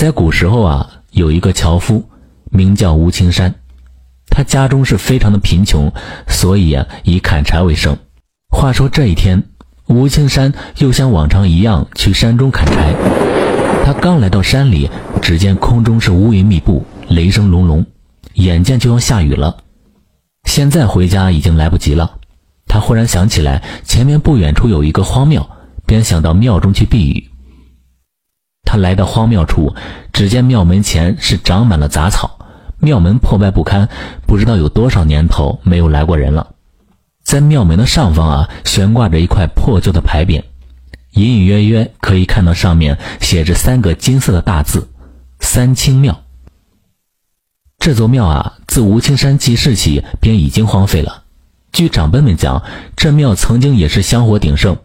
在古时候啊，有一个樵夫，名叫吴青山，他家中是非常的贫穷，所以啊，以砍柴为生。话说这一天，吴青山又像往常一样去山中砍柴。他刚来到山里，只见空中是乌云密布，雷声隆隆，眼见就要下雨了。现在回家已经来不及了。他忽然想起来，前面不远处有一个荒庙，便想到庙中去避雨。他来到荒庙处，只见庙门前是长满了杂草，庙门破败不堪，不知道有多少年头没有来过人了。在庙门的上方啊，悬挂着一块破旧的牌匾，隐隐约约可以看到上面写着三个金色的大字“三清庙”。这座庙啊，自吴青山记事起便已经荒废了。据长辈们讲，这庙曾经也是香火鼎盛，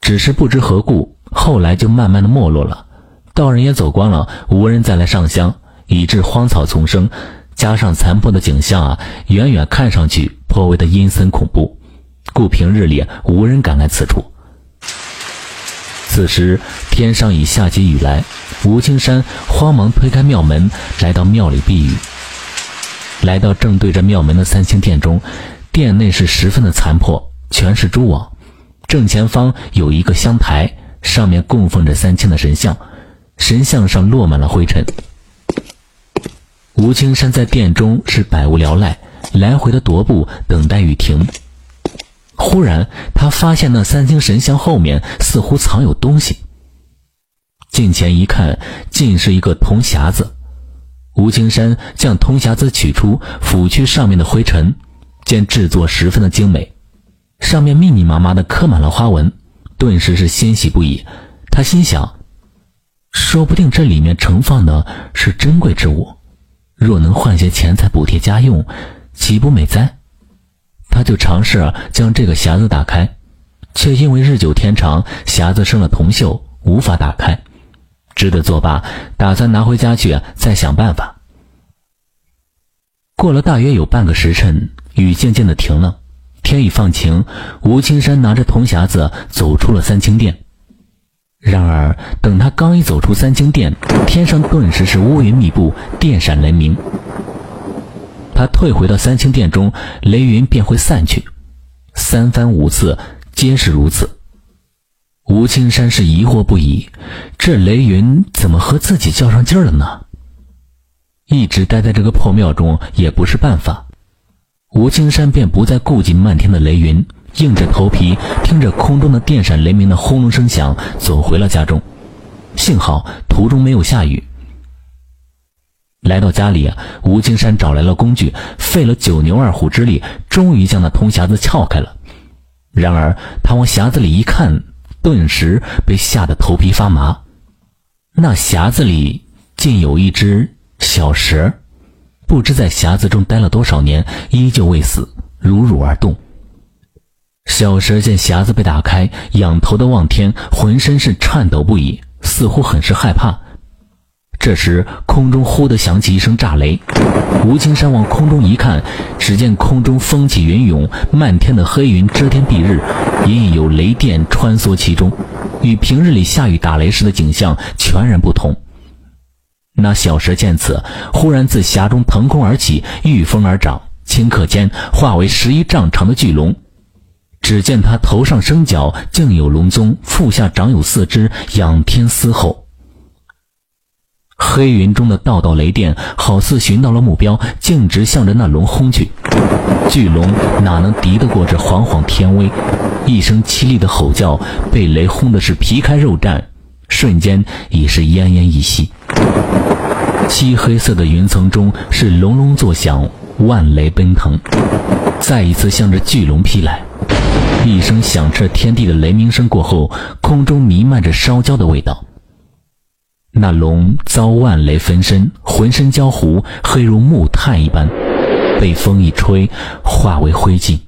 只是不知何故，后来就慢慢的没落了。道人也走光了，无人再来上香，以致荒草丛生，加上残破的景象啊，远远看上去颇为的阴森恐怖，故平日里无人敢来此处。此时天上已下起雨来，吴青山慌忙推开庙门，来到庙里避雨。来到正对着庙门的三清殿中，殿内是十分的残破，全是蛛网。正前方有一个香台，上面供奉着三清的神像。神像上落满了灰尘。吴青山在殿中是百无聊赖，来回的踱步，等待雨停。忽然，他发现那三清神像后面似乎藏有东西。近前一看，竟是一个铜匣子。吴青山将铜匣子取出，拂去上面的灰尘，见制作十分的精美，上面密密麻麻的刻满了花纹，顿时是欣喜不已。他心想。说不定这里面盛放的是珍贵之物，若能换些钱财补贴家用，岂不美哉？他就尝试将这个匣子打开，却因为日久天长，匣子生了铜锈，无法打开，只得作罢，打算拿回家去再想办法。过了大约有半个时辰，雨渐渐的停了，天已放晴。吴青山拿着铜匣子走出了三清殿。然而，等他刚一走出三清殿，天上顿时是乌云密布，电闪雷鸣。他退回到三清殿中，雷云便会散去。三番五次，皆是如此。吴青山是疑惑不已：这雷云怎么和自己较上劲儿了呢？一直待在这个破庙中也不是办法。吴青山便不再顾及漫天的雷云。硬着头皮听着空中的电闪雷鸣的轰隆声响，走回了家中。幸好途中没有下雨。来到家里，吴青山找来了工具，费了九牛二虎之力，终于将那铜匣子撬开了。然而他往匣子里一看，顿时被吓得头皮发麻。那匣子里竟有一只小蛇，不知在匣子中待了多少年，依旧未死，如如而动。小蛇见匣子被打开，仰头的望天，浑身是颤抖不已，似乎很是害怕。这时，空中忽地响起一声炸雷，吴青山往空中一看，只见空中风起云涌，漫天的黑云遮天蔽日，隐隐有雷电穿梭其中，与平日里下雨打雷时的景象全然不同。那小蛇见此，忽然自匣中腾空而起，御风而长，顷刻间化为十一丈长的巨龙。只见他头上生角，竟有龙宗；腹下长有四肢，仰天嘶吼。黑云中的道道雷电，好似寻到了目标，径直向着那龙轰去。巨龙哪能敌得过这煌煌天威？一声凄厉的吼叫，被雷轰的是皮开肉绽，瞬间已是奄奄一息。漆黑色的云层中是隆隆作响，万雷奔腾，再一次向着巨龙劈来。一声响彻天地的雷鸣声过后，空中弥漫着烧焦的味道。那龙遭万雷焚身，浑身焦糊，黑如木炭一般，被风一吹，化为灰烬。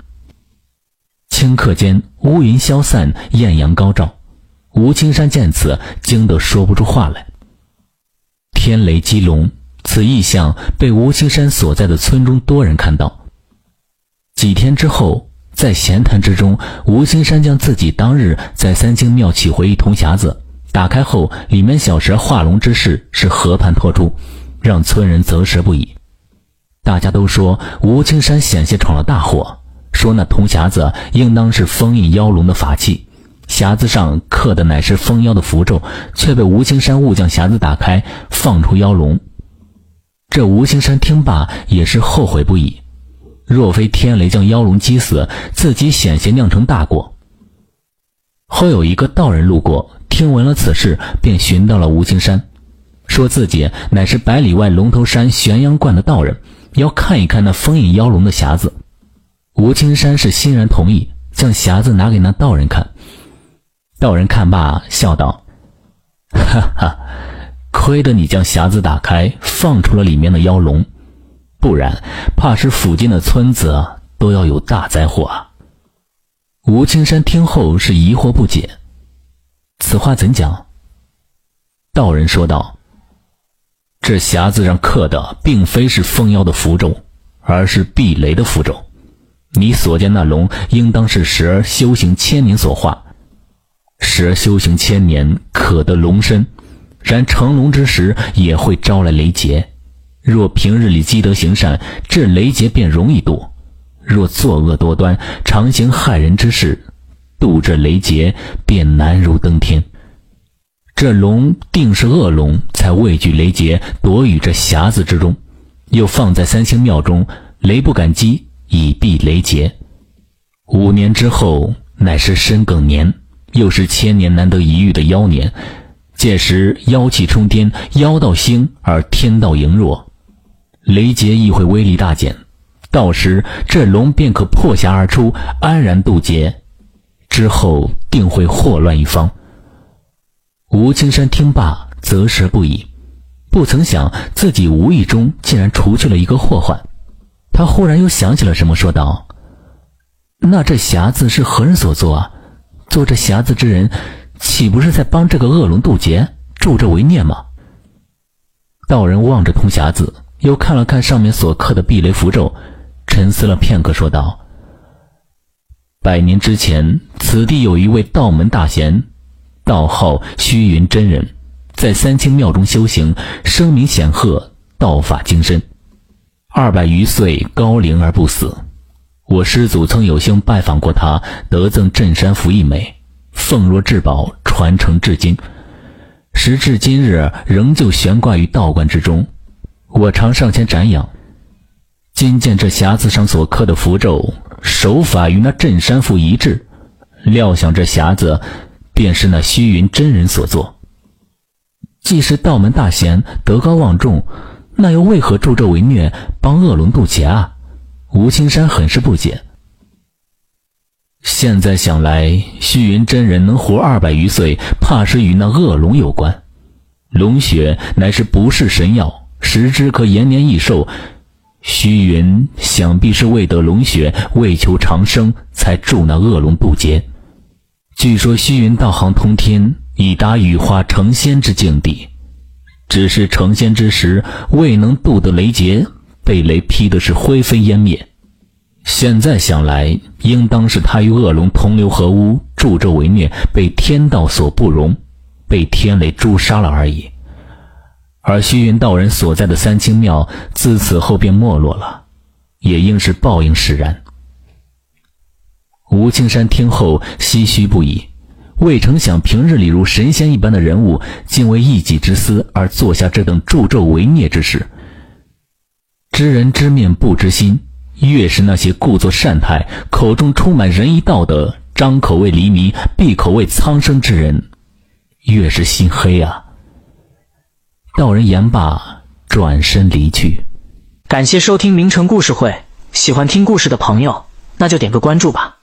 顷刻间，乌云消散，艳阳高照。吴青山见此，惊得说不出话来。天雷击龙，此异象被吴青山所在的村中多人看到。几天之后。在闲谈之中，吴青山将自己当日在三清庙取回一铜匣子，打开后，里面小蛇化龙之事是河畔托出，让村人啧舌不已。大家都说吴青山险些闯了大祸，说那铜匣子应当是封印妖龙的法器，匣子上刻的乃是封妖的符咒，却被吴青山误将匣子打开，放出妖龙。这吴青山听罢也是后悔不已，若非天雷将妖龙击死，自己险些酿成大过。后有一个道人路过，听闻了此事，便寻到了吴青山，说自己乃是百里外龙头山玄阳观的道人。要看一看那封印妖龙的匣子，吴青山是欣然同意，将匣子拿给那道人看。道人看罢，笑道：“哈哈，亏得你将匣子打开，放出了里面的妖龙，不然怕是附近的村子都要有大灾祸啊。”吴青山听后是疑惑不解，此话怎讲？道人说道。这匣子上刻的并非是封妖的符咒，而是避雷的符咒。你所见那龙，应当是时而修行千年所化。时而修行千年，可得龙身，然成龙之时也会招来雷劫。若平日里积德行善，这雷劫便容易渡；若作恶多端，常行害人之事，渡这雷劫便难如登天。这龙定是恶龙，才畏惧雷劫，躲于这匣子之中，又放在三星庙中，雷不敢击，以避雷劫。五年之后，乃是申庚年，又是千年难得一遇的妖年。届时妖气冲天，妖道兴而天道羸弱，雷劫亦会威力大减。到时这龙便可破匣而出，安然渡劫。之后定会祸乱一方。吴青山听罢，啧舌不已，不曾想自己无意中竟然除去了一个祸患。他忽然又想起了什么，说道：“那这匣子是何人所做啊？做这匣子之人，岂不是在帮这个恶龙渡劫，助纣为虐吗？”道人望着铜匣子，又看了看上面所刻的避雷符咒，沉思了片刻，说道：“百年之前，此地有一位道门大贤。”道号虚云真人，在三清庙中修行，声名显赫，道法精深，二百余岁高龄而不死。我师祖曾有幸拜访过他，得赠镇山符一枚，奉若至宝，传承至今。时至今日，仍旧悬挂于道观之中。我常上前瞻仰，今见这匣子上所刻的符咒手法与那镇山符一致，料想这匣子。便是那虚云真人所作。既是道门大贤，德高望重，那又为何助纣为虐，帮恶龙渡劫啊？吴青山很是不解。现在想来，虚云真人能活二百余岁，怕是与那恶龙有关。龙血乃是不是神药，食之可延年益寿。虚云想必是为得龙血，为求长生，才助那恶龙渡劫。据说虚云道行通天，已达羽化成仙之境地，只是成仙之时未能渡得雷劫，被雷劈的是灰飞烟灭。现在想来，应当是他与恶龙同流合污，助纣为虐，被天道所不容，被天雷诛杀了而已。而虚云道人所在的三清庙，自此后便没落了，也应是报应使然。吴青山听后唏嘘不已，未曾想平日里如神仙一般的人物，竟为一己之私而做下这等助纣为虐之事。知人知面不知心，越是那些故作善态、口中充满仁义道德、张口为黎民、闭口为苍生之人，越是心黑啊！道人言罢，转身离去。感谢收听名城故事会，喜欢听故事的朋友，那就点个关注吧。